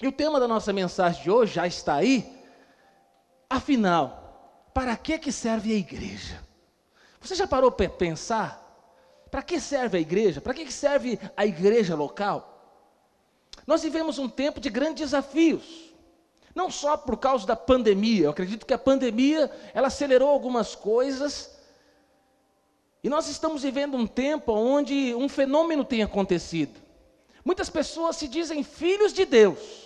E o tema da nossa mensagem de hoje já está aí. Afinal, para que, que serve a igreja? Você já parou para pensar? Para que serve a igreja? Para que, que serve a igreja local? Nós vivemos um tempo de grandes desafios. Não só por causa da pandemia, eu acredito que a pandemia ela acelerou algumas coisas. E nós estamos vivendo um tempo onde um fenômeno tem acontecido. Muitas pessoas se dizem filhos de Deus.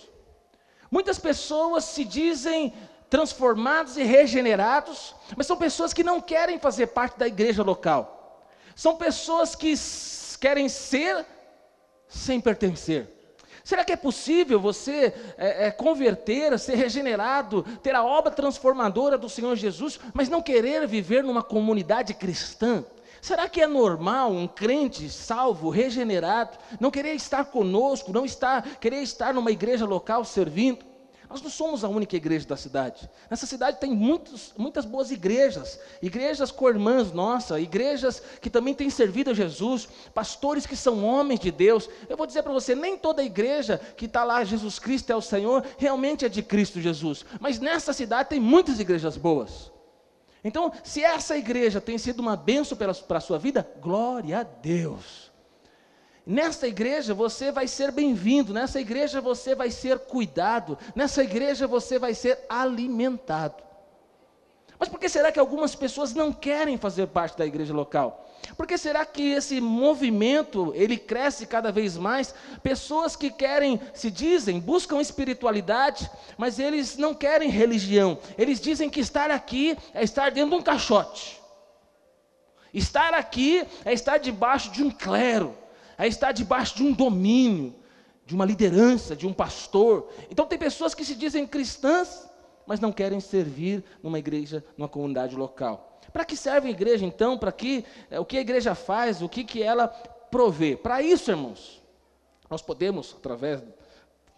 Muitas pessoas se dizem transformados e regenerados, mas são pessoas que não querem fazer parte da igreja local. São pessoas que querem ser sem pertencer. Será que é possível você é, é, converter, ser regenerado, ter a obra transformadora do Senhor Jesus, mas não querer viver numa comunidade cristã? Será que é normal um crente salvo, regenerado, não querer estar conosco, não estar, querer estar numa igreja local servindo? Nós não somos a única igreja da cidade. Nessa cidade tem muitos, muitas boas igrejas, igrejas com irmãs nossas, igrejas que também têm servido a Jesus, pastores que são homens de Deus. Eu vou dizer para você: nem toda igreja que está lá, Jesus Cristo é o Senhor, realmente é de Cristo Jesus. Mas nessa cidade tem muitas igrejas boas. Então, se essa igreja tem sido uma bênção para a sua vida, glória a Deus. Nessa igreja você vai ser bem-vindo, nessa igreja você vai ser cuidado, nessa igreja você vai ser alimentado. Mas por que será que algumas pessoas não querem fazer parte da igreja local? Por que será que esse movimento, ele cresce cada vez mais? Pessoas que querem, se dizem, buscam espiritualidade, mas eles não querem religião. Eles dizem que estar aqui é estar dentro de um caixote. Estar aqui é estar debaixo de um clero é estar debaixo de um domínio, de uma liderança, de um pastor. Então tem pessoas que se dizem cristãs, mas não querem servir numa igreja, numa comunidade local. Para que serve a igreja então? Para que é, o que a igreja faz? O que que ela provê? Para isso, irmãos, nós podemos através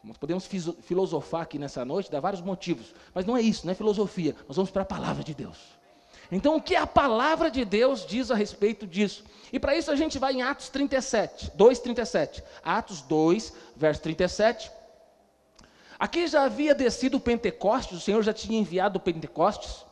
nós podemos filosofar aqui nessa noite, dar vários motivos, mas não é isso, não é filosofia. Nós vamos para a palavra de Deus. Então, o que a palavra de Deus diz a respeito disso? E para isso a gente vai em Atos 37, 2:37. Atos 2, verso 37. Aqui já havia descido o Pentecostes, o Senhor já tinha enviado o Pentecostes.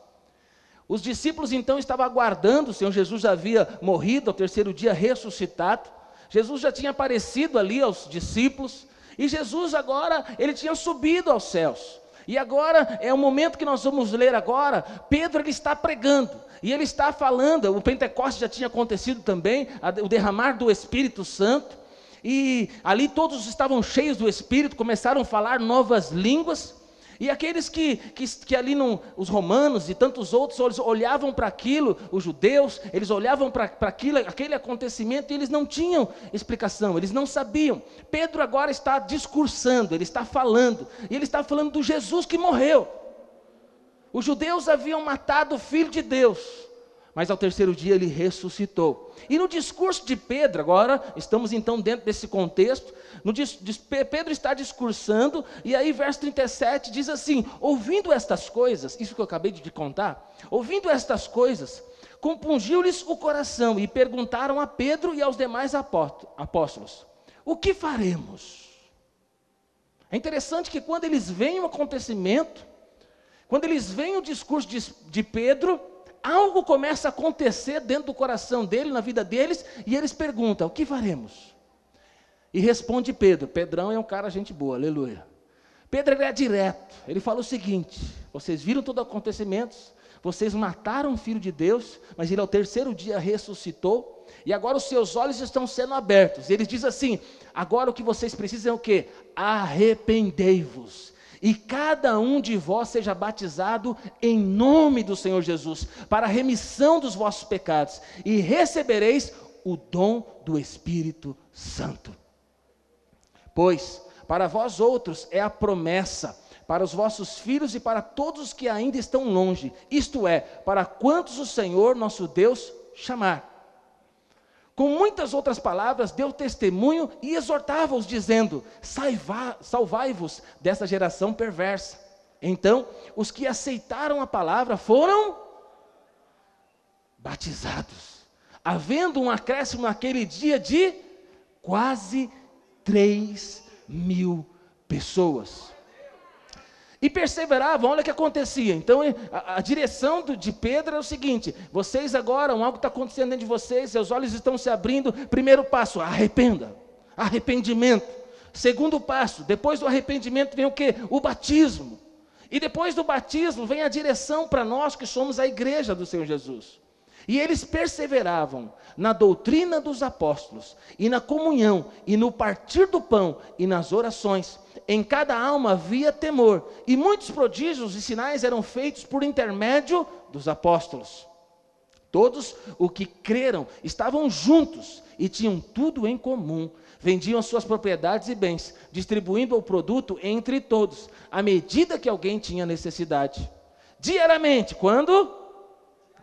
Os discípulos então estavam aguardando, o Senhor Jesus já havia morrido, ao terceiro dia ressuscitado. Jesus já tinha aparecido ali aos discípulos, e Jesus agora, ele tinha subido aos céus. E agora é o momento que nós vamos ler agora. Pedro ele está pregando e ele está falando. O Pentecostes já tinha acontecido também, o derramar do Espírito Santo. E ali todos estavam cheios do Espírito, começaram a falar novas línguas. E aqueles que, que, que ali, não, os romanos e tantos outros, eles olhavam para aquilo, os judeus, eles olhavam para aquilo, aquele acontecimento e eles não tinham explicação, eles não sabiam. Pedro agora está discursando, ele está falando, e ele está falando do Jesus que morreu. Os judeus haviam matado o filho de Deus, mas ao terceiro dia ele ressuscitou. E no discurso de Pedro, agora, estamos então dentro desse contexto, no, Pedro está discursando, e aí, verso 37 diz assim: Ouvindo estas coisas, isso que eu acabei de contar, ouvindo estas coisas, compungiu-lhes o coração e perguntaram a Pedro e aos demais apóstolos: O que faremos? É interessante que quando eles veem o acontecimento, quando eles veem o discurso de, de Pedro, algo começa a acontecer dentro do coração dele, na vida deles, e eles perguntam: o que faremos? E responde Pedro. Pedrão é um cara gente boa, aleluia. Pedro é direto. Ele fala o seguinte: vocês viram todo o acontecimento, vocês mataram o filho de Deus, mas ele ao terceiro dia ressuscitou, e agora os seus olhos estão sendo abertos. Ele diz assim: agora o que vocês precisam é o que? Arrependei-vos e cada um de vós seja batizado em nome do Senhor Jesus, para a remissão dos vossos pecados, e recebereis o dom do Espírito Santo. Pois para vós outros é a promessa, para os vossos filhos e para todos os que ainda estão longe, isto é, para quantos o Senhor nosso Deus chamar. Com muitas outras palavras, deu testemunho e exortava-os, dizendo: Salvai-vos dessa geração perversa. Então, os que aceitaram a palavra foram batizados, havendo um acréscimo naquele dia de quase 3 mil pessoas. E perseveravam, olha o que acontecia. Então, a, a direção do, de Pedro é o seguinte: vocês agora, algo está acontecendo dentro de vocês, seus olhos estão se abrindo. Primeiro passo, arrependa. Arrependimento. Segundo passo, depois do arrependimento vem o que? O batismo. E depois do batismo vem a direção para nós que somos a igreja do Senhor Jesus. E eles perseveravam na doutrina dos apóstolos, e na comunhão, e no partir do pão, e nas orações. Em cada alma havia temor, e muitos prodígios e sinais eram feitos por intermédio dos apóstolos. Todos os que creram estavam juntos e tinham tudo em comum. Vendiam suas propriedades e bens, distribuindo o produto entre todos, à medida que alguém tinha necessidade. Diariamente, quando?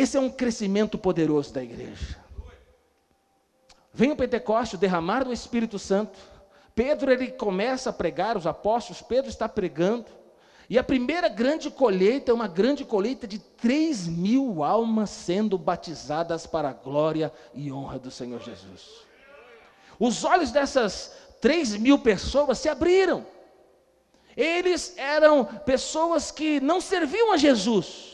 Esse é um crescimento poderoso da igreja. Vem o Pentecoste, o derramar do Espírito Santo. Pedro ele começa a pregar, os apóstolos, Pedro está pregando. E a primeira grande colheita é uma grande colheita de 3 mil almas sendo batizadas para a glória e honra do Senhor Jesus. Os olhos dessas 3 mil pessoas se abriram. Eles eram pessoas que não serviam a Jesus,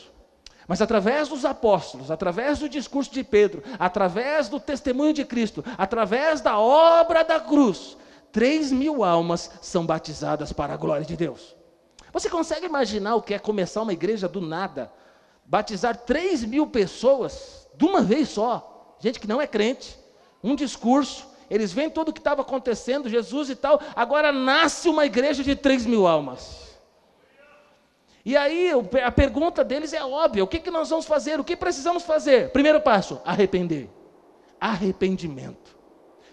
mas através dos apóstolos, através do discurso de Pedro, através do testemunho de Cristo, através da obra da cruz, três mil almas são batizadas para a glória de Deus. Você consegue imaginar o que é começar uma igreja do nada? Batizar três mil pessoas de uma vez só, gente que não é crente, um discurso, eles veem tudo o que estava acontecendo, Jesus e tal, agora nasce uma igreja de três mil almas. E aí a pergunta deles é óbvia: o que, que nós vamos fazer? O que precisamos fazer? Primeiro passo: arrepender. Arrependimento.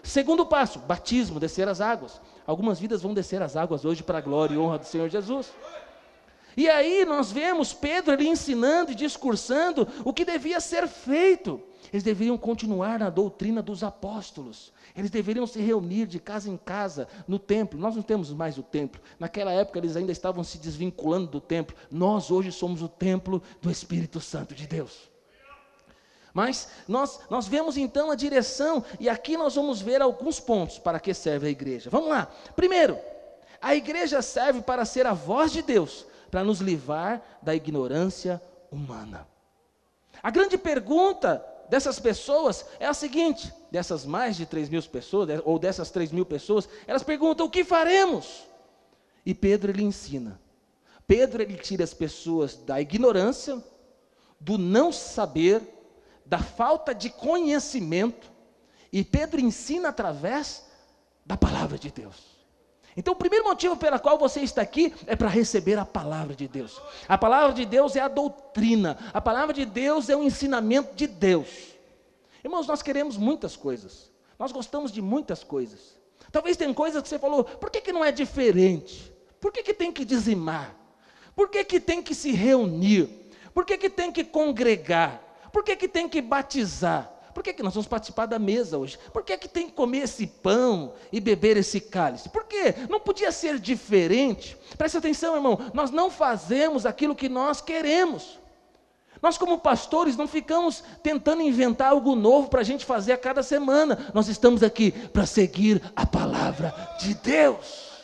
Segundo passo: batismo, descer as águas. Algumas vidas vão descer as águas hoje para a glória e honra do Senhor Jesus. E aí nós vemos Pedro ali ensinando e discursando o que devia ser feito. Eles deveriam continuar na doutrina dos apóstolos. Eles deveriam se reunir de casa em casa no templo. Nós não temos mais o templo. Naquela época eles ainda estavam se desvinculando do templo. Nós hoje somos o templo do Espírito Santo de Deus. Mas nós, nós vemos então a direção, e aqui nós vamos ver alguns pontos para que serve a igreja. Vamos lá. Primeiro, a igreja serve para ser a voz de Deus, para nos livrar da ignorância humana. A grande pergunta dessas pessoas é a seguinte: dessas mais de 3 mil pessoas, ou dessas 3 mil pessoas, elas perguntam: o que faremos? E Pedro ele ensina. Pedro ele tira as pessoas da ignorância, do não saber, da falta de conhecimento, e Pedro ensina através da palavra de Deus. Então, o primeiro motivo pelo qual você está aqui é para receber a palavra de Deus. A palavra de Deus é a doutrina, a palavra de Deus é o ensinamento de Deus. Irmãos, nós queremos muitas coisas, nós gostamos de muitas coisas. Talvez tenha coisas que você falou, por que, que não é diferente? Por que, que tem que dizimar? Por que, que tem que se reunir? Por que, que tem que congregar? Por que, que tem que batizar? Por que, que nós vamos participar da mesa hoje? Por que, que tem que comer esse pão e beber esse cálice? Por quê? Não podia ser diferente? Preste atenção, irmão, nós não fazemos aquilo que nós queremos. Nós, como pastores, não ficamos tentando inventar algo novo para a gente fazer a cada semana. Nós estamos aqui para seguir a palavra de Deus.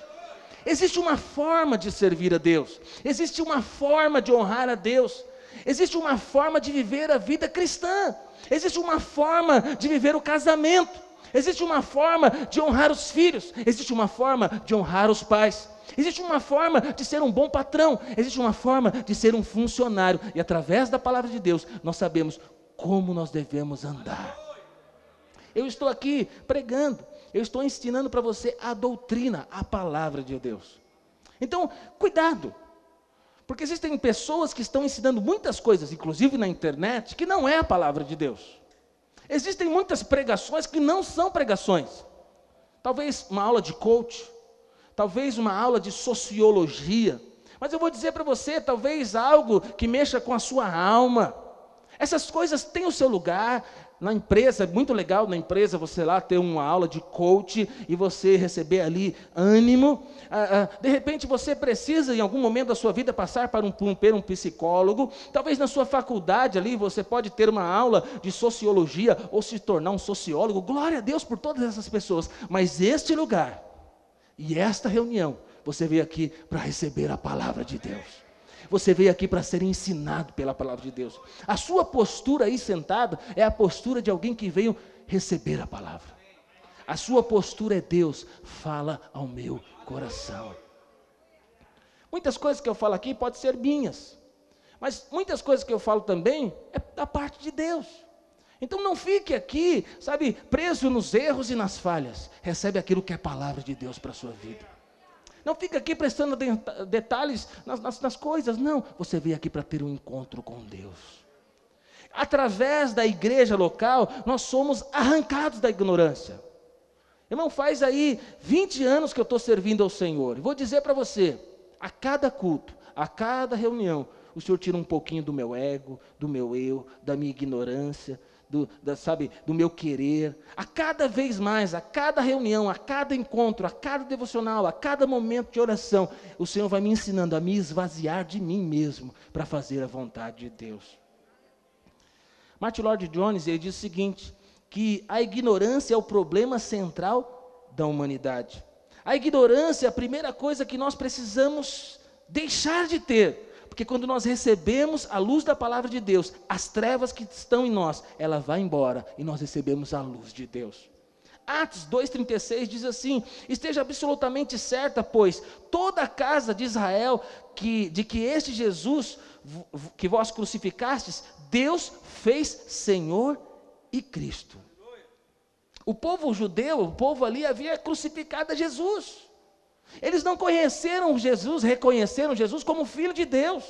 Existe uma forma de servir a Deus, existe uma forma de honrar a Deus, existe uma forma de viver a vida cristã. Existe uma forma de viver o casamento. Existe uma forma de honrar os filhos. Existe uma forma de honrar os pais. Existe uma forma de ser um bom patrão. Existe uma forma de ser um funcionário. E através da palavra de Deus, nós sabemos como nós devemos andar. Eu estou aqui pregando. Eu estou ensinando para você a doutrina, a palavra de Deus. Então, cuidado. Porque existem pessoas que estão ensinando muitas coisas, inclusive na internet, que não é a palavra de Deus. Existem muitas pregações que não são pregações. Talvez uma aula de coach, talvez uma aula de sociologia, Mas eu vou dizer para você, talvez algo que mexa com a sua alma. Essas coisas têm o seu lugar, na empresa, é muito legal na empresa você lá ter uma aula de coach e você receber ali ânimo. Ah, ah, de repente você precisa, em algum momento da sua vida, passar para um, um, um psicólogo. Talvez na sua faculdade ali você pode ter uma aula de sociologia ou se tornar um sociólogo. Glória a Deus por todas essas pessoas. Mas este lugar e esta reunião, você veio aqui para receber a palavra de Deus. Você veio aqui para ser ensinado pela palavra de Deus. A sua postura aí sentado é a postura de alguém que veio receber a palavra. A sua postura é Deus, fala ao meu coração. Muitas coisas que eu falo aqui podem ser minhas, mas muitas coisas que eu falo também é da parte de Deus. Então não fique aqui, sabe, preso nos erros e nas falhas. Recebe aquilo que é palavra de Deus para a sua vida. Não fica aqui prestando detalhes nas, nas, nas coisas, não. Você veio aqui para ter um encontro com Deus. Através da igreja local, nós somos arrancados da ignorância. Irmão, faz aí 20 anos que eu estou servindo ao Senhor. Vou dizer para você: a cada culto, a cada reunião, o Senhor tira um pouquinho do meu ego, do meu eu, da minha ignorância, do, da, sabe, do meu querer. A cada vez mais, a cada reunião, a cada encontro, a cada devocional, a cada momento de oração, o Senhor vai me ensinando a me esvaziar de mim mesmo para fazer a vontade de Deus. Martin Lord Jones ele diz o seguinte: que a ignorância é o problema central da humanidade. A ignorância é a primeira coisa que nós precisamos deixar de ter porque quando nós recebemos a luz da palavra de Deus, as trevas que estão em nós, ela vai embora e nós recebemos a luz de Deus. Atos 2,36 diz assim: Esteja absolutamente certa, pois, toda a casa de Israel, que, de que este Jesus, que vós crucificastes, Deus fez Senhor e Cristo. O povo judeu, o povo ali havia crucificado a Jesus. Eles não conheceram Jesus, reconheceram Jesus como filho de Deus.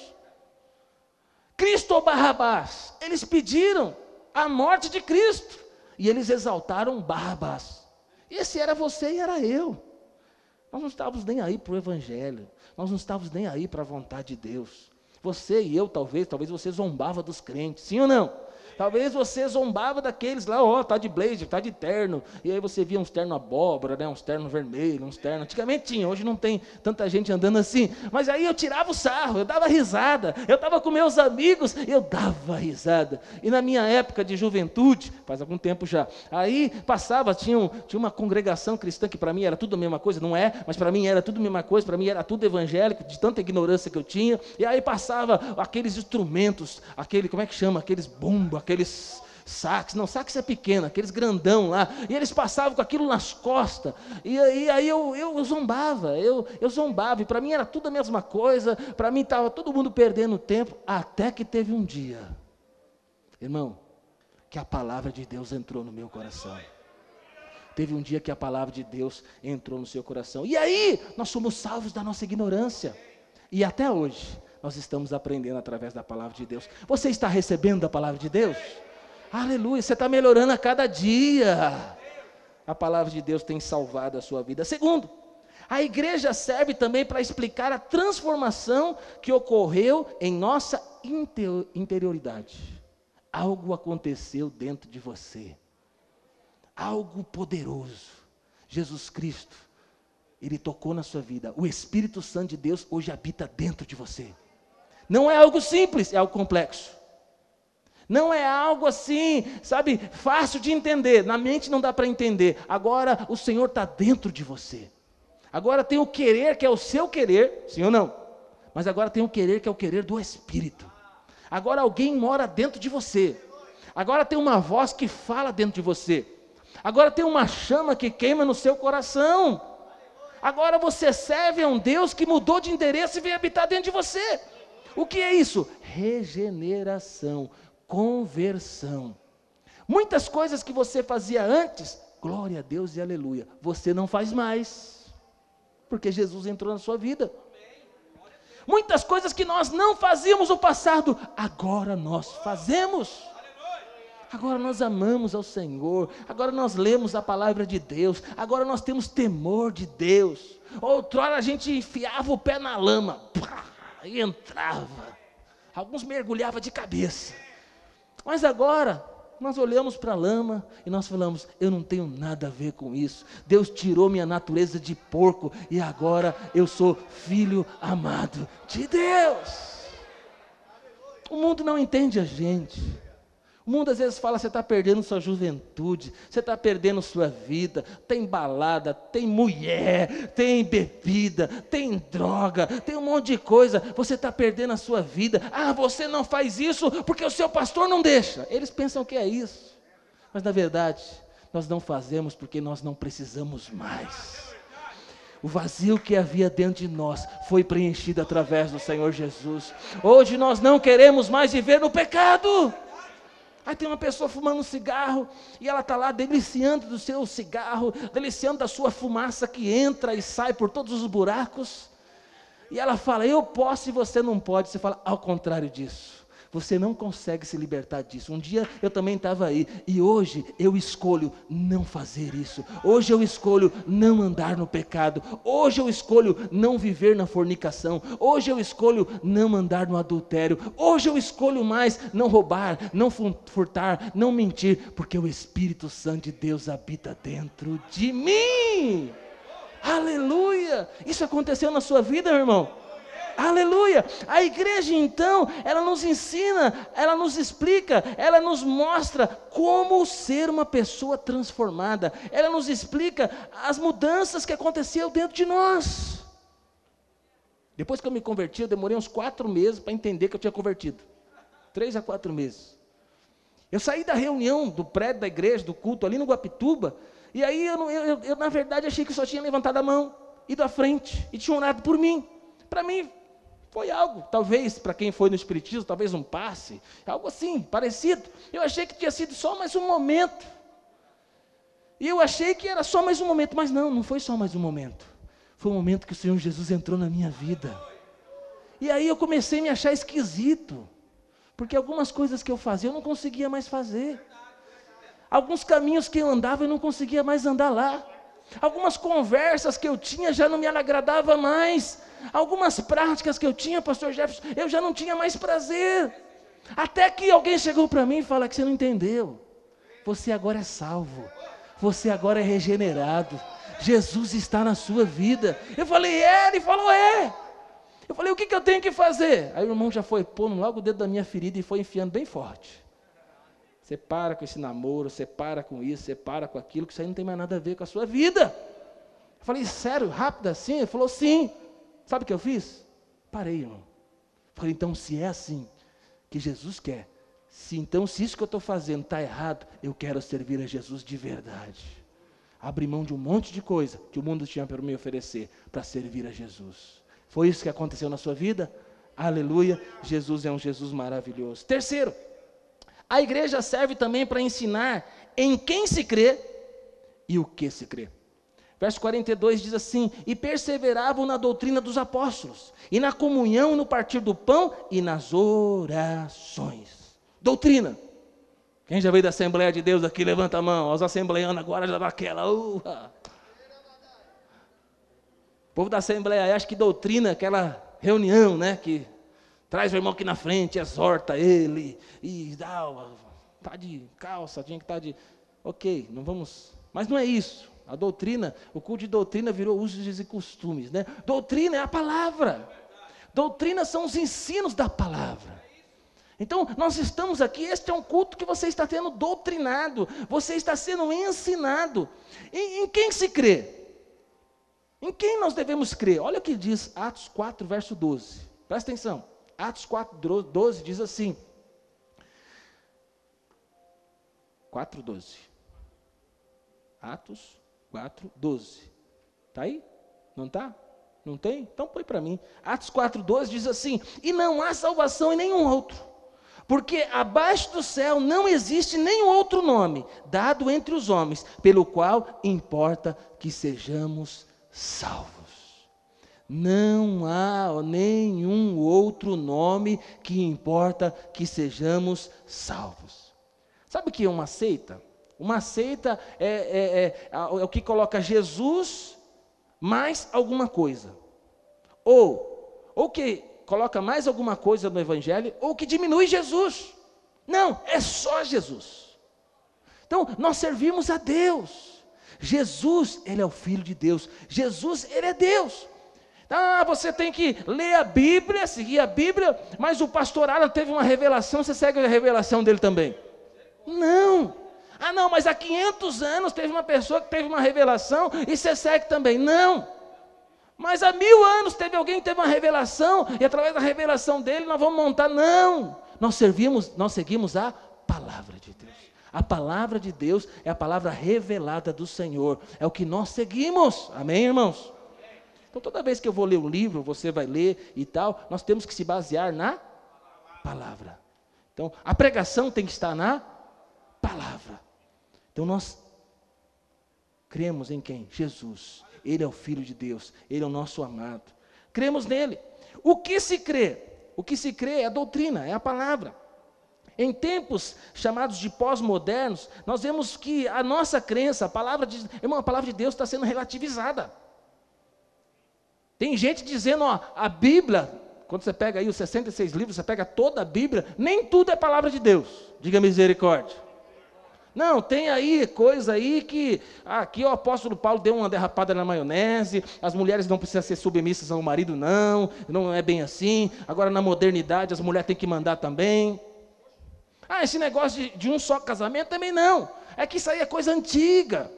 Cristo ou Barrabás? Eles pediram a morte de Cristo e eles exaltaram Barrabás. Esse era você e era eu. Nós não estávamos nem aí para o Evangelho, nós não estávamos nem aí para a vontade de Deus. Você e eu, talvez, talvez você zombava dos crentes, sim ou não? Talvez você zombava daqueles lá, ó, oh, tá de blazer, tá de terno. E aí você via uns terno abóbora, né, uns terno vermelho, uns terno. Antigamente tinha, hoje não tem tanta gente andando assim. Mas aí eu tirava o sarro, eu dava risada. Eu estava com meus amigos, eu dava risada. E na minha época de juventude, faz algum tempo já, aí passava, tinha, um, tinha uma congregação cristã que para mim era tudo a mesma coisa, não é, mas para mim era tudo a mesma coisa, para mim era tudo evangélico, de tanta ignorância que eu tinha. E aí passava aqueles instrumentos, aquele, como é que chama? Aqueles bumbos, aqueles sax, não, sax é pequeno, aqueles grandão lá, e eles passavam com aquilo nas costas, e, e aí eu, eu, eu, zombava, eu, eu zombava, e para mim era tudo a mesma coisa, para mim estava todo mundo perdendo tempo, até que teve um dia, irmão, que a palavra de Deus entrou no meu coração. Teve um dia que a palavra de Deus entrou no seu coração. E aí, nós somos salvos da nossa ignorância. E até hoje, nós estamos aprendendo através da palavra de Deus. Você está recebendo a palavra de Deus? Aleluia, você está melhorando a cada dia. A palavra de Deus tem salvado a sua vida. Segundo, a igreja serve também para explicar a transformação que ocorreu em nossa interioridade. Algo aconteceu dentro de você, algo poderoso. Jesus Cristo, Ele tocou na sua vida. O Espírito Santo de Deus hoje habita dentro de você. Não é algo simples, é algo complexo. Não é algo assim, sabe, fácil de entender. Na mente não dá para entender. Agora o Senhor está dentro de você. Agora tem o querer, que é o seu querer, sim ou não? Mas agora tem o querer, que é o querer do Espírito. Agora alguém mora dentro de você. Agora tem uma voz que fala dentro de você. Agora tem uma chama que queima no seu coração. Agora você serve a um Deus que mudou de endereço e veio habitar dentro de você. O que é isso? Regeneração, conversão. Muitas coisas que você fazia antes, glória a Deus e aleluia, você não faz mais, porque Jesus entrou na sua vida. Muitas coisas que nós não fazíamos no passado, agora nós fazemos. Agora nós amamos ao Senhor, agora nós lemos a palavra de Deus, agora nós temos temor de Deus. Outrora a gente enfiava o pé na lama, pá, e entrava. Alguns mergulhavam de cabeça. Mas agora, nós olhamos para a lama e nós falamos: eu não tenho nada a ver com isso. Deus tirou minha natureza de porco e agora eu sou filho amado de Deus. O mundo não entende a gente. O mundo às vezes fala: você está perdendo sua juventude, você está perdendo sua vida. Tem balada, tem mulher, tem bebida, tem droga, tem um monte de coisa. Você está perdendo a sua vida. Ah, você não faz isso porque o seu pastor não deixa. Eles pensam que é isso, mas na verdade, nós não fazemos porque nós não precisamos mais. O vazio que havia dentro de nós foi preenchido através do Senhor Jesus. Hoje nós não queremos mais viver no pecado. Aí tem uma pessoa fumando um cigarro e ela está lá deliciando do seu cigarro, deliciando da sua fumaça que entra e sai por todos os buracos. E ela fala, eu posso e você não pode. Você fala, ao contrário disso. Você não consegue se libertar disso. Um dia eu também estava aí e hoje eu escolho não fazer isso. Hoje eu escolho não andar no pecado. Hoje eu escolho não viver na fornicação. Hoje eu escolho não andar no adultério. Hoje eu escolho mais não roubar, não furtar, não mentir, porque o Espírito Santo de Deus habita dentro de mim. Aleluia! Isso aconteceu na sua vida, irmão? Aleluia! A igreja então, ela nos ensina, ela nos explica, ela nos mostra como ser uma pessoa transformada. Ela nos explica as mudanças que aconteceram dentro de nós. Depois que eu me converti, eu demorei uns quatro meses para entender que eu tinha convertido. Três a quatro meses. Eu saí da reunião do prédio da igreja, do culto ali no Guapituba, e aí eu, eu, eu, eu na verdade achei que só tinha levantado a mão, ido à frente e tinha orado por mim. Para mim foi algo, talvez, para quem foi no Espiritismo, talvez um passe, algo assim, parecido. Eu achei que tinha sido só mais um momento. E eu achei que era só mais um momento, mas não, não foi só mais um momento. Foi um momento que o Senhor Jesus entrou na minha vida. E aí eu comecei a me achar esquisito, porque algumas coisas que eu fazia eu não conseguia mais fazer. Alguns caminhos que eu andava eu não conseguia mais andar lá. Algumas conversas que eu tinha já não me agradava mais. Algumas práticas que eu tinha, pastor Jefferson, eu já não tinha mais prazer. Até que alguém chegou para mim e falou que você não entendeu. Você agora é salvo. Você agora é regenerado. Jesus está na sua vida. Eu falei, é? Ele falou, é. Eu falei, o que, que eu tenho que fazer? Aí o irmão já foi pondo logo o dedo da minha ferida e foi enfiando bem forte. Você para com esse namoro, você para com isso, você para com aquilo, que isso aí não tem mais nada a ver com a sua vida. Eu falei, sério, rápido assim? Ele falou, sim. Sabe o que eu fiz? Parei, irmão. Falei, então, se é assim que Jesus quer, se então, se isso que eu estou fazendo está errado, eu quero servir a Jesus de verdade. Abri mão de um monte de coisa que o mundo tinha para me oferecer para servir a Jesus. Foi isso que aconteceu na sua vida? Aleluia. Jesus é um Jesus maravilhoso. Terceiro, a igreja serve também para ensinar em quem se crê e o que se crê. Verso 42 diz assim: E perseveravam na doutrina dos apóstolos, e na comunhão, no partir do pão e nas orações. Doutrina. Quem já veio da Assembleia de Deus aqui, levanta a mão. Os assembleanos agora já daquela. Uh, o povo da Assembleia acha que doutrina, aquela reunião, né? Que traz o irmão aqui na frente, exorta ele, e dá, tá de calça, tinha que estar tá de. Ok, não vamos. Mas não é isso. A doutrina, o culto de doutrina virou usos e costumes, né? Doutrina é a palavra. Doutrina são os ensinos da palavra. Então, nós estamos aqui, este é um culto que você está tendo doutrinado, você está sendo ensinado. Em, em quem se crê? Em quem nós devemos crer? Olha o que diz Atos 4, verso 12. Presta atenção. Atos 4, 12 diz assim. 4, 12. Atos 4, 12. Está aí? Não está? Não tem? Então põe para mim. Atos 4, 12 diz assim: E não há salvação em nenhum outro, porque abaixo do céu não existe nenhum outro nome dado entre os homens, pelo qual importa que sejamos salvos. Não há nenhum outro nome que importa que sejamos salvos. Sabe o que é uma seita? Uma seita é, é, é, é, o que coloca Jesus mais alguma coisa. Ou, ou que coloca mais alguma coisa no Evangelho ou que diminui Jesus. Não, é só Jesus. Então, nós servimos a Deus. Jesus, Ele é o Filho de Deus. Jesus, Ele é Deus. Ah, você tem que ler a Bíblia, seguir a Bíblia, mas o pastor Alan teve uma revelação, você segue a revelação dele também. Não. Ah, não, mas há 500 anos teve uma pessoa que teve uma revelação e você segue também. Não. Mas há mil anos teve alguém que teve uma revelação e através da revelação dele nós vamos montar. Não. Nós servimos, nós seguimos a palavra de Deus. A palavra de Deus é a palavra revelada do Senhor. É o que nós seguimos. Amém, irmãos? Então, toda vez que eu vou ler um livro, você vai ler e tal, nós temos que se basear na palavra. Então, a pregação tem que estar na palavra. Então, nós cremos em quem? Jesus. Ele é o Filho de Deus, ele é o nosso amado. Cremos nele. O que se crê? O que se crê é a doutrina, é a palavra. Em tempos chamados de pós-modernos, nós vemos que a nossa crença, a palavra de, irmão, a palavra de Deus está sendo relativizada. Tem gente dizendo, ó, a Bíblia, quando você pega aí os 66 livros, você pega toda a Bíblia, nem tudo é palavra de Deus. Diga misericórdia. Não, tem aí coisa aí que aqui o apóstolo Paulo deu uma derrapada na maionese, as mulheres não precisam ser submissas ao marido, não, não é bem assim. Agora na modernidade as mulheres têm que mandar também. Ah, esse negócio de, de um só casamento também não. É que isso aí é coisa antiga.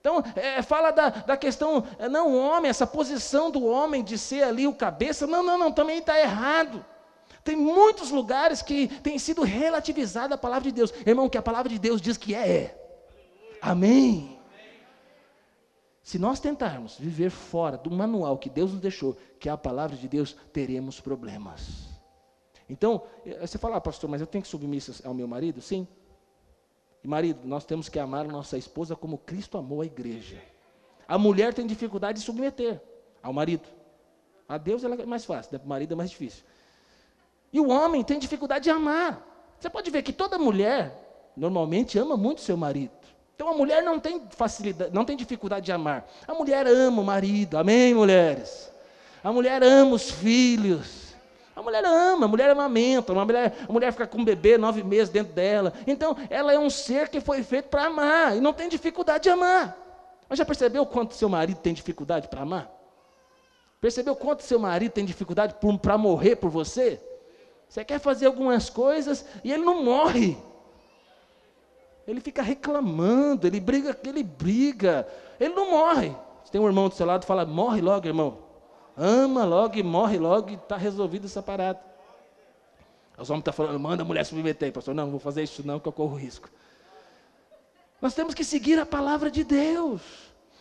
Então, é, fala da, da questão, é, não o homem, essa posição do homem de ser ali o cabeça, não, não, não, também está errado. Tem muitos lugares que tem sido relativizada a palavra de Deus. Irmão, que a palavra de Deus diz que é, é. Amém. Se nós tentarmos viver fora do manual que Deus nos deixou, que é a palavra de Deus, teremos problemas. Então, eh, você fala, ah, pastor, mas eu tenho que submissa ao meu marido? Sim. E marido, nós temos que amar nossa esposa como Cristo amou a igreja. A mulher tem dificuldade de submeter ao marido. A Deus ela é mais fácil, né? o marido é mais difícil. E o homem tem dificuldade de amar. Você pode ver que toda mulher normalmente ama muito seu marido. Então a mulher não tem facilidade, não tem dificuldade de amar. A mulher ama o marido. Amém, mulheres. A mulher ama os filhos. A mulher ama, a mulher amamenta, a mulher, a mulher fica com um bebê nove meses dentro dela. Então, ela é um ser que foi feito para amar e não tem dificuldade de amar. Mas já percebeu quanto seu marido tem dificuldade para amar? Percebeu quanto seu marido tem dificuldade para morrer por você? Você quer fazer algumas coisas e ele não morre. Ele fica reclamando, ele briga, ele briga, ele não morre. Você tem um irmão do seu lado, fala: morre logo, irmão. Ama logo e morre logo e está resolvido essa parada. Os homens estão tá falando, manda a mulher submeter. Pastor, não, não vou fazer isso não, que eu corro risco. Nós temos que seguir a palavra de Deus.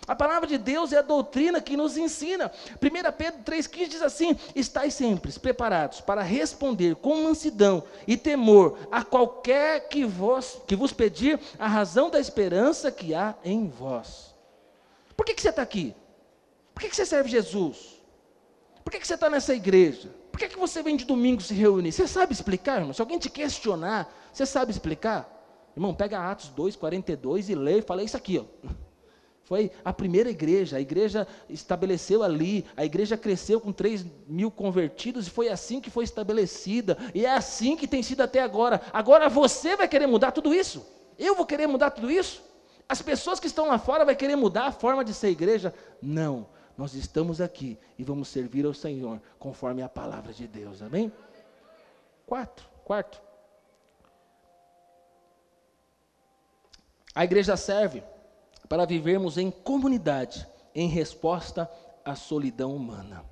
A palavra de Deus é a doutrina que nos ensina. 1 Pedro 3,15 diz assim: Estais sempre preparados para responder com mansidão e temor a qualquer que vos, que vos pedir a razão da esperança que há em vós. Por que, que você está aqui? Por que, que você serve Jesus? Por que, que você está nessa igreja? Por que, que você vem de domingo se reunir? Você sabe explicar, irmão? Se alguém te questionar, você sabe explicar? Irmão, pega Atos 2, 42 e lê e fala isso aqui, ó. Foi a primeira igreja, a igreja estabeleceu ali, a igreja cresceu com 3 mil convertidos e foi assim que foi estabelecida, e é assim que tem sido até agora. Agora você vai querer mudar tudo isso? Eu vou querer mudar tudo isso? As pessoas que estão lá fora vão querer mudar a forma de ser igreja? Não nós estamos aqui e vamos servir ao Senhor conforme a palavra de Deus. Amém? Quatro, quarto. A igreja serve para vivermos em comunidade, em resposta à solidão humana.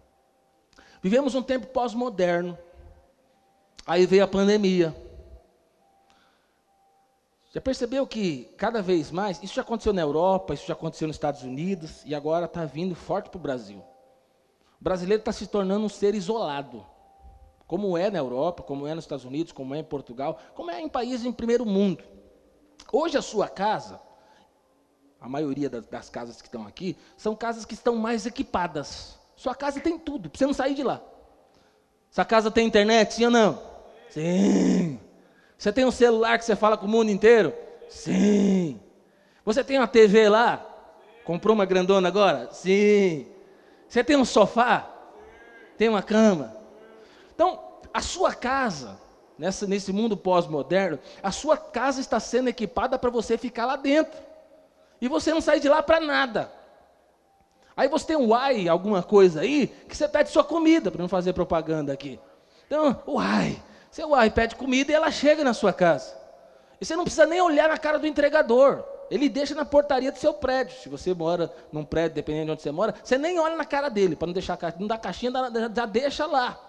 Vivemos um tempo pós-moderno. Aí veio a pandemia. Já percebeu que cada vez mais, isso já aconteceu na Europa, isso já aconteceu nos Estados Unidos e agora está vindo forte para o Brasil. O brasileiro está se tornando um ser isolado, como é na Europa, como é nos Estados Unidos, como é em Portugal, como é em países em primeiro mundo. Hoje a sua casa, a maioria das, das casas que estão aqui, são casas que estão mais equipadas. Sua casa tem tudo, para você não sair de lá. Sua casa tem internet, sim ou não? Sim. Você tem um celular que você fala com o mundo inteiro? Sim. Você tem uma TV lá? Comprou uma grandona agora? Sim. Você tem um sofá? Tem uma cama? Então, a sua casa, nessa, nesse mundo pós-moderno, a sua casa está sendo equipada para você ficar lá dentro. E você não sai de lá para nada. Aí você tem um uai, alguma coisa aí, que você pede sua comida, para não fazer propaganda aqui. Então, uai, seu uai pede comida e ela chega na sua casa. E você não precisa nem olhar na cara do entregador. Ele deixa na portaria do seu prédio. Se você mora num prédio, dependendo de onde você mora, você nem olha na cara dele, para não deixar não dá caixinha, já deixa lá.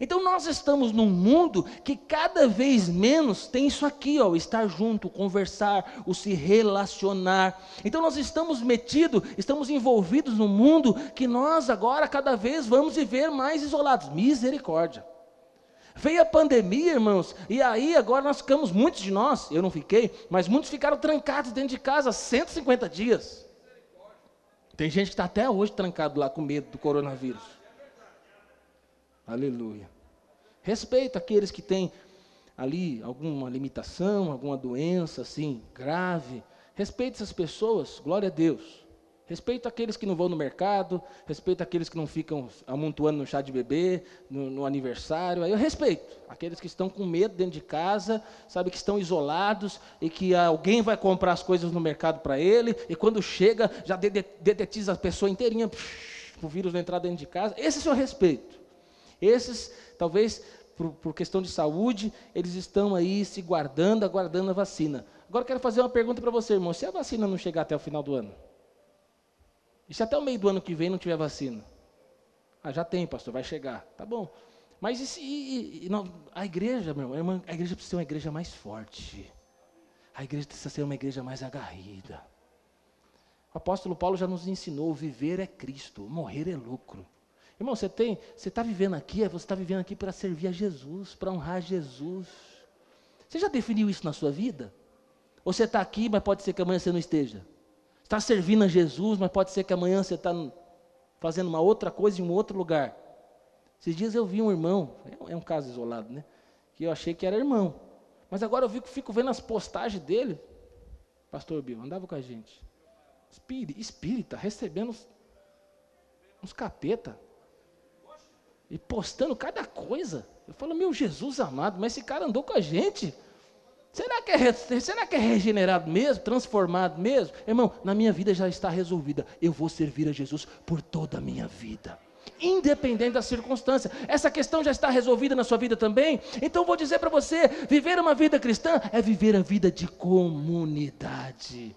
Então nós estamos num mundo que cada vez menos tem isso aqui, ó, o estar junto, conversar, o se relacionar. Então nós estamos metidos, estamos envolvidos num mundo que nós agora cada vez vamos viver mais isolados. Misericórdia. Veio a pandemia, irmãos, e aí agora nós ficamos, muitos de nós, eu não fiquei, mas muitos ficaram trancados dentro de casa 150 dias. Tem gente que está até hoje trancado lá com medo do coronavírus. Aleluia. Respeita aqueles que têm ali alguma limitação, alguma doença assim grave. Respeita essas pessoas, glória a Deus. Respeito aqueles que não vão no mercado, respeito aqueles que não ficam amontoando no chá de bebê, no, no, aniversário. Aí eu respeito aqueles que estão com medo dentro de casa, sabe que estão isolados e que alguém vai comprar as coisas no mercado para ele e quando chega já detetiza a pessoa inteirinha o vírus não entrar dentro de casa. Esse é o seu respeito. Esses, talvez por, por questão de saúde, eles estão aí se guardando, aguardando a vacina. Agora quero fazer uma pergunta para você, irmão. Se a vacina não chegar até o final do ano? E se até o meio do ano que vem não tiver vacina? Ah, já tem, pastor, vai chegar. Tá bom. Mas e se, e, e, não, a igreja, meu irmão, a igreja precisa ser uma igreja mais forte. A igreja precisa ser uma igreja mais agarrida. O apóstolo Paulo já nos ensinou: viver é Cristo, morrer é lucro. Irmão, você tem, você está vivendo aqui, você está vivendo aqui para servir a Jesus, para honrar Jesus. Você já definiu isso na sua vida? Ou você está aqui, mas pode ser que amanhã você não esteja? está servindo a Jesus, mas pode ser que amanhã você está fazendo uma outra coisa em um outro lugar. Esses dias eu vi um irmão, é um caso isolado, né? Que eu achei que era irmão. Mas agora eu fico, fico vendo as postagens dele. Pastor Bill, andava com a gente. Espírita, espírita recebendo uns, uns capeta. E postando cada coisa. Eu falo, meu Jesus amado, mas esse cara andou com a gente. Será que, é, será que é regenerado mesmo? Transformado mesmo? Irmão, na minha vida já está resolvida. Eu vou servir a Jesus por toda a minha vida. Independente da circunstância. Essa questão já está resolvida na sua vida também? Então vou dizer para você: viver uma vida cristã é viver a vida de comunidade.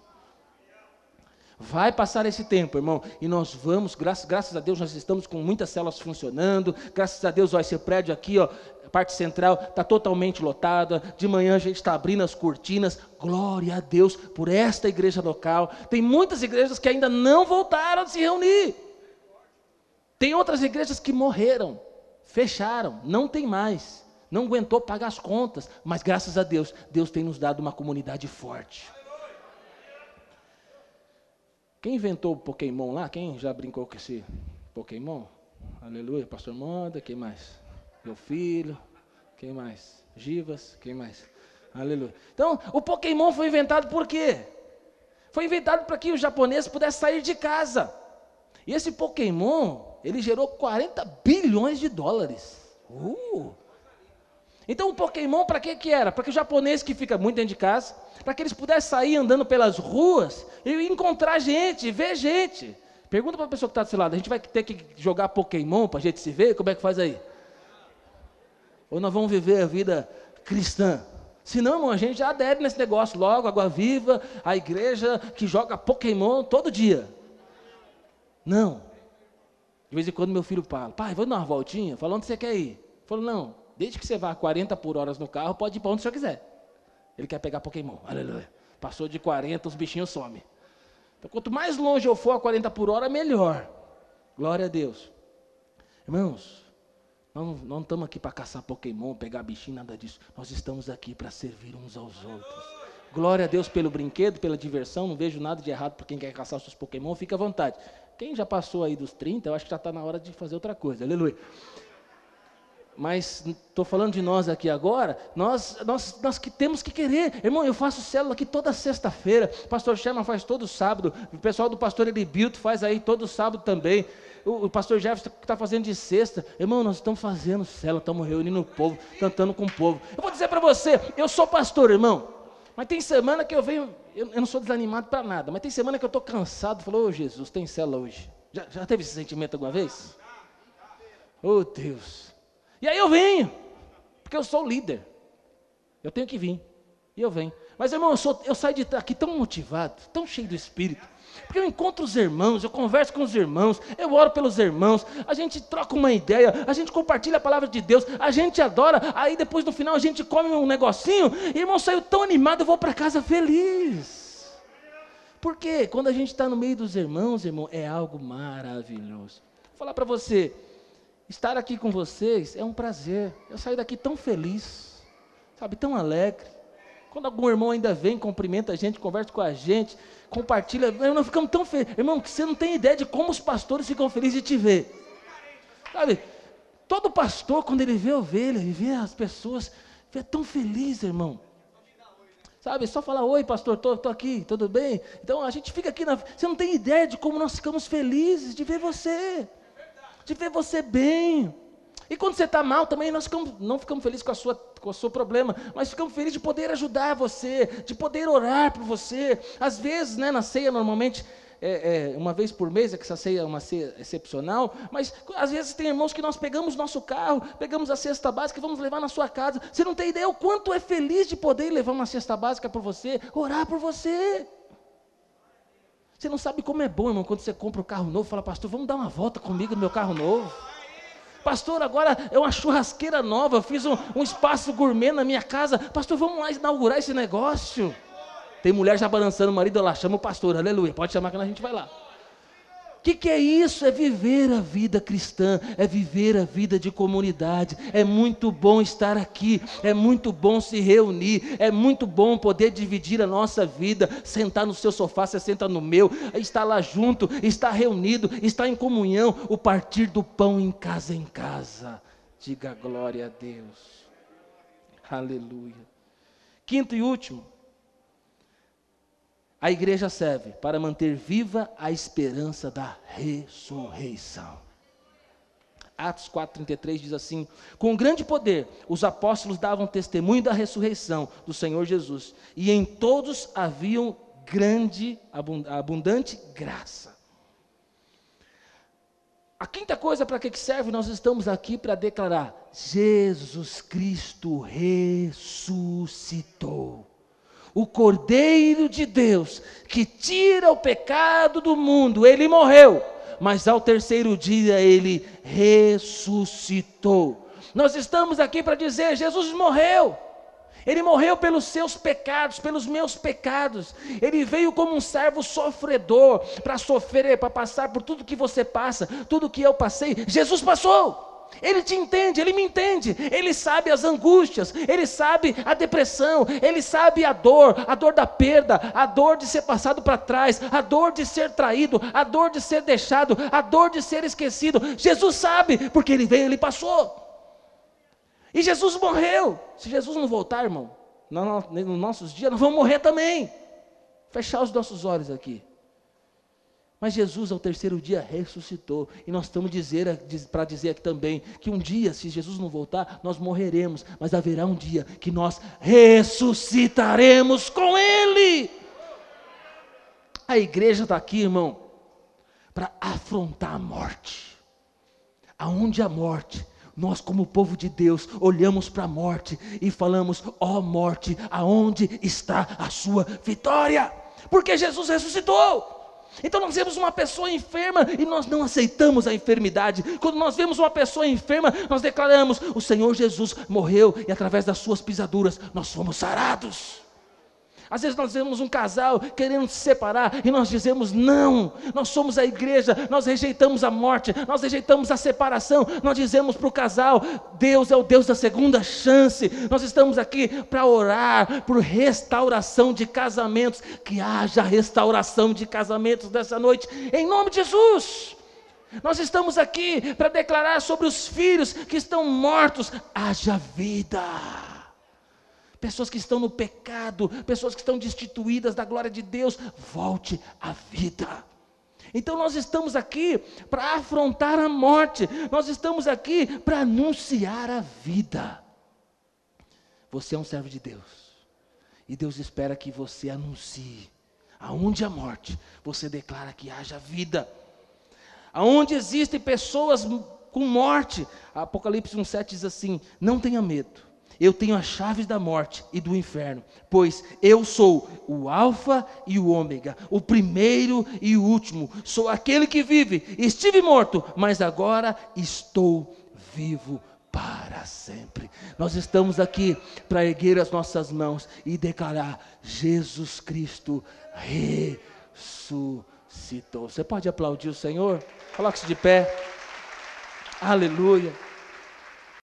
Vai passar esse tempo, irmão, e nós vamos, graças, graças a Deus, nós estamos com muitas células funcionando, graças a Deus, ó, esse prédio aqui, ó, parte central está totalmente lotada. De manhã a gente está abrindo as cortinas. Glória a Deus por esta igreja local. Tem muitas igrejas que ainda não voltaram a se reunir. Tem outras igrejas que morreram, fecharam, não tem mais. Não aguentou pagar as contas, mas graças a Deus, Deus tem nos dado uma comunidade forte. Quem inventou o Pokémon lá? Quem já brincou com esse Pokémon? Aleluia, pastor Moda, quem mais? meu filho, quem mais? Givas, quem mais? Aleluia. Então, o Pokémon foi inventado por quê? Foi inventado para que os japoneses pudessem sair de casa. E esse Pokémon, ele gerou 40 bilhões de dólares. Uh! Então o Pokémon para que que era? Para que o japonês que fica muito dentro de casa, para que eles pudessem sair andando pelas ruas e encontrar gente, ver gente. Pergunta para a pessoa que está do seu lado, a gente vai ter que jogar Pokémon para a gente se ver? Como é que faz aí? Ou nós vamos viver a vida cristã? Senão, irmão, a gente já adere nesse negócio logo, água viva, a igreja que joga Pokémon todo dia. Não. De vez em quando meu filho fala, pai, vamos dar uma voltinha? Fala, onde você quer ir? Falou, não, desde que você vá a 40 por hora no carro, pode ir para onde você quiser. Ele quer pegar Pokémon, aleluia. Passou de 40, os bichinhos somem. Então, quanto mais longe eu for a 40 por hora, melhor. Glória a Deus. Irmãos, nós não estamos aqui para caçar Pokémon, pegar bichinho, nada disso. Nós estamos aqui para servir uns aos outros. Glória a Deus pelo brinquedo, pela diversão. Não vejo nada de errado para quem quer caçar os seus Pokémon, fica à vontade. Quem já passou aí dos 30, eu acho que já está na hora de fazer outra coisa. Aleluia. Mas estou falando de nós aqui agora, nós, nós, nós que temos que querer. Irmão, eu faço célula aqui toda sexta-feira, o pastor Sherman faz todo sábado, o pessoal do pastor Elibilto faz aí todo sábado também. O, o pastor Jefferson está fazendo de sexta. Irmão, nós estamos fazendo célula, estamos reunindo o povo, cantando com o povo. Eu vou dizer para você, eu sou pastor, irmão. Mas tem semana que eu venho, eu, eu não sou desanimado para nada, mas tem semana que eu estou cansado. Falou, oh, Jesus, tem célula hoje. Já, já teve esse sentimento alguma vez? Oh Deus. E aí eu venho, porque eu sou líder. Eu tenho que vir. E eu venho. Mas, irmão, eu, sou, eu saio de aqui tão motivado, tão cheio do Espírito. Porque eu encontro os irmãos, eu converso com os irmãos, eu oro pelos irmãos, a gente troca uma ideia, a gente compartilha a palavra de Deus, a gente adora, aí depois no final a gente come um negocinho, e irmão, saiu tão animado, eu vou para casa feliz. Porque quando a gente está no meio dos irmãos, irmão, é algo maravilhoso. Vou falar para você, Estar aqui com vocês é um prazer. Eu saio daqui tão feliz, sabe, tão alegre. Quando algum irmão ainda vem, cumprimenta a gente, conversa com a gente, compartilha, nós ficamos tão felizes. Irmão, você não tem ideia de como os pastores ficam felizes de te ver. Sabe, todo pastor, quando ele vê a ovelha, ele vê as pessoas, vê tão feliz, irmão. Sabe, só falar, oi pastor, estou aqui, tudo bem? Então a gente fica aqui, na... você não tem ideia de como nós ficamos felizes de ver você de ver você bem. E quando você está mal também, nós ficamos, não ficamos felizes com, a sua, com o seu problema, mas ficamos felizes de poder ajudar você, de poder orar por você. Às vezes, né, na ceia, normalmente, é, é, uma vez por mês, é que essa ceia é uma ceia excepcional, mas às vezes tem irmãos que nós pegamos nosso carro, pegamos a cesta básica e vamos levar na sua casa. Você não tem ideia o quanto é feliz de poder levar uma cesta básica por você, orar por você. Você não sabe como é bom, irmão, quando você compra um carro novo, fala, pastor, vamos dar uma volta comigo no meu carro novo. Pastor, agora é uma churrasqueira nova, fiz um, um espaço gourmet na minha casa. Pastor, vamos lá inaugurar esse negócio. Tem mulher já balançando o marido, ela chama o pastor, aleluia, pode chamar que a gente vai lá. O que, que, é isso? É viver a vida cristã, é viver a vida de comunidade. É muito bom estar aqui, é muito bom se reunir, é muito bom poder dividir a nossa vida, sentar no seu sofá, você senta no meu, estar lá junto, estar reunido, estar em comunhão, o partir do pão em casa em casa. Diga glória a Deus. Aleluia. Quinto e último, a igreja serve para manter viva a esperança da ressurreição. Atos 4,33 diz assim: Com grande poder, os apóstolos davam testemunho da ressurreição do Senhor Jesus, e em todos haviam grande, abundante graça. A quinta coisa para que serve, nós estamos aqui para declarar: Jesus Cristo ressuscitou o Cordeiro de Deus, que tira o pecado do mundo, ele morreu, mas ao terceiro dia ele ressuscitou. Nós estamos aqui para dizer: Jesus morreu. Ele morreu pelos seus pecados, pelos meus pecados. Ele veio como um servo sofredor para sofrer, para passar por tudo que você passa, tudo que eu passei. Jesus passou. Ele te entende, ele me entende. Ele sabe as angústias, ele sabe a depressão, ele sabe a dor, a dor da perda, a dor de ser passado para trás, a dor de ser traído, a dor de ser deixado, a dor de ser esquecido. Jesus sabe, porque ele veio, ele passou. E Jesus morreu. Se Jesus não voltar, irmão, nos nossos dias, nós vamos morrer também. Fechar os nossos olhos aqui. Mas Jesus, ao terceiro dia, ressuscitou. E nós estamos para dizer aqui também que um dia, se Jesus não voltar, nós morreremos. Mas haverá um dia que nós ressuscitaremos com Ele. A igreja está aqui, irmão, para afrontar a morte. Aonde a morte, nós, como povo de Deus, olhamos para a morte e falamos: ó oh, morte, aonde está a sua vitória? Porque Jesus ressuscitou. Então nós vemos uma pessoa enferma e nós não aceitamos a enfermidade. Quando nós vemos uma pessoa enferma, nós declaramos: o Senhor Jesus morreu e através das suas pisaduras nós fomos sarados. Às vezes nós vemos um casal querendo se separar e nós dizemos não, nós somos a igreja, nós rejeitamos a morte, nós rejeitamos a separação, nós dizemos para o casal: Deus é o Deus da segunda chance. Nós estamos aqui para orar por restauração de casamentos, que haja restauração de casamentos dessa noite, em nome de Jesus. Nós estamos aqui para declarar sobre os filhos que estão mortos, haja vida. Pessoas que estão no pecado, pessoas que estão destituídas da glória de Deus, volte à vida. Então nós estamos aqui para afrontar a morte, nós estamos aqui para anunciar a vida. Você é um servo de Deus, e Deus espera que você anuncie. Aonde a morte, você declara que haja vida. Aonde existem pessoas com morte, Apocalipse 1,7 diz assim: Não tenha medo, eu tenho as chaves da morte e do inferno, pois eu sou o Alfa e o Ômega, o primeiro e o último, sou aquele que vive. Estive morto, mas agora estou vivo para sempre. Nós estamos aqui para erguer as nossas mãos e declarar: Jesus Cristo ressuscitou. Você pode aplaudir o Senhor? Coloque-se de pé. Aleluia.